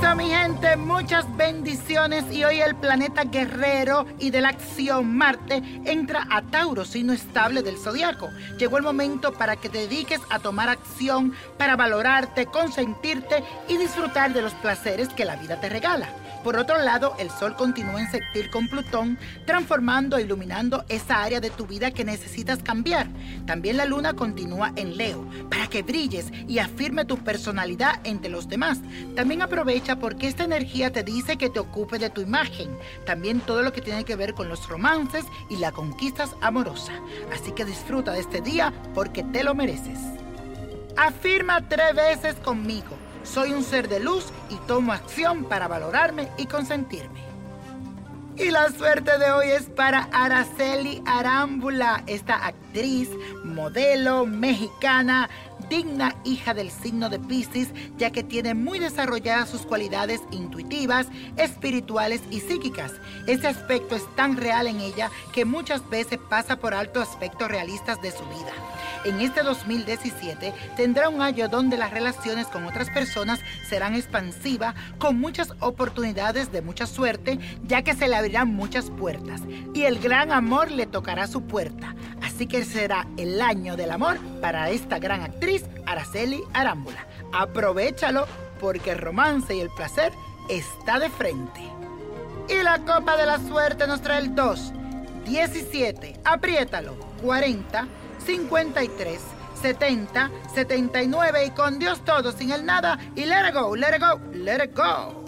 de muchas bendiciones y hoy el planeta guerrero y de la acción Marte entra a Tauro, signo estable del zodiaco. Llegó el momento para que te dediques a tomar acción, para valorarte, consentirte y disfrutar de los placeres que la vida te regala. Por otro lado, el Sol continúa en sextil con Plutón, transformando e iluminando esa área de tu vida que necesitas cambiar. También la Luna continúa en Leo, para que brilles y afirme tu personalidad entre los demás. También aprovecha porque esta energía te dice que te ocupe de tu imagen. También todo lo que tiene que ver con los romances y la conquistas amorosa. Así que disfruta de este día porque te lo mereces. Afirma tres veces conmigo. Soy un ser de luz y tomo acción para valorarme y consentirme. Y la suerte de hoy es para Araceli Arámbula, esta actriz, modelo mexicana, digna hija del signo de Pisces, ya que tiene muy desarrolladas sus cualidades intuitivas, espirituales y psíquicas. Ese aspecto es tan real en ella que muchas veces pasa por alto aspectos realistas de su vida en este 2017 tendrá un año donde las relaciones con otras personas serán expansivas, con muchas oportunidades de mucha suerte, ya que se le abrirán muchas puertas y el gran amor le tocará su puerta. Así que será el año del amor para esta gran actriz, Araceli Arámbula. Aprovechalo porque el romance y el placer está de frente. Y la copa de la suerte nos trae el 2, 17, apriétalo, 40, 53, 70, 79 y con Dios todo, sin el nada y let it go, let it go, let it go.